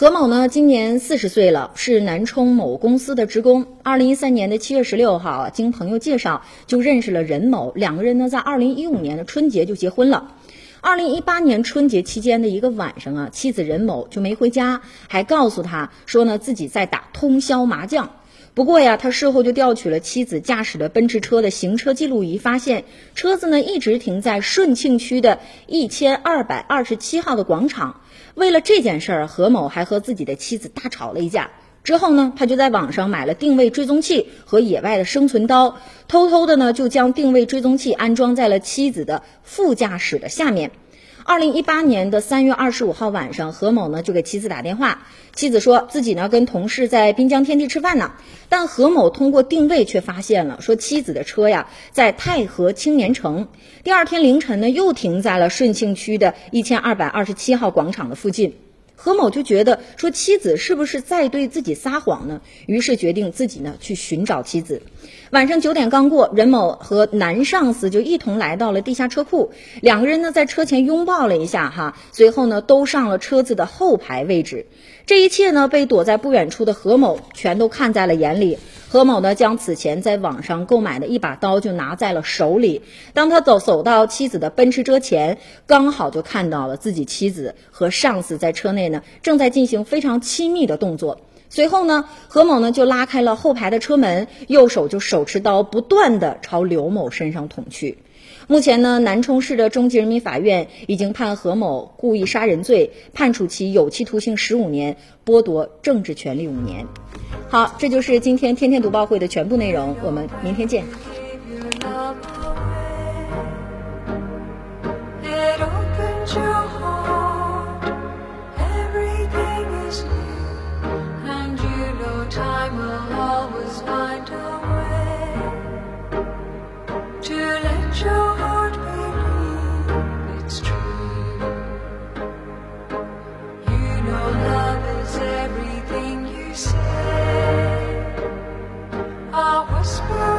何某呢，今年四十岁了，是南充某公司的职工。二零一三年的七月十六号，经朋友介绍就认识了任某，两个人呢在二零一五年的春节就结婚了。二零一八年春节期间的一个晚上啊，妻子任某就没回家，还告诉他说呢自己在打通宵麻将。不过呀，他事后就调取了妻子驾驶的奔驰车的行车记录仪，发现车子呢一直停在顺庆区的一千二百二十七号的广场。为了这件事儿，何某还和自己的妻子大吵了一架。之后呢，他就在网上买了定位追踪器和野外的生存刀，偷偷的呢就将定位追踪器安装在了妻子的副驾驶的下面。二零一八年的三月二十五号晚上，何某呢就给妻子打电话，妻子说自己呢跟同事在滨江天地吃饭呢，但何某通过定位却发现了，说妻子的车呀在太和青年城。第二天凌晨呢又停在了顺庆区的一千二百二十七号广场的附近。何某就觉得说妻子是不是在对自己撒谎呢？于是决定自己呢去寻找妻子。晚上九点刚过，任某和男上司就一同来到了地下车库，两个人呢在车前拥抱了一下哈，随后呢都上了车子的后排位置。这一切呢被躲在不远处的何某全都看在了眼里。何某呢，将此前在网上购买的一把刀就拿在了手里。当他走走到妻子的奔驰车前，刚好就看到了自己妻子和上司在车内呢，正在进行非常亲密的动作。随后呢，何某呢就拉开了后排的车门，右手就手持刀，不断的朝刘某身上捅去。目前呢，南充市的中级人民法院已经判何某故意杀人罪，判处其有期徒刑十五年，剥夺政治权利五年。好这就是今天天天读报会的全部内容我们明天见。A whisper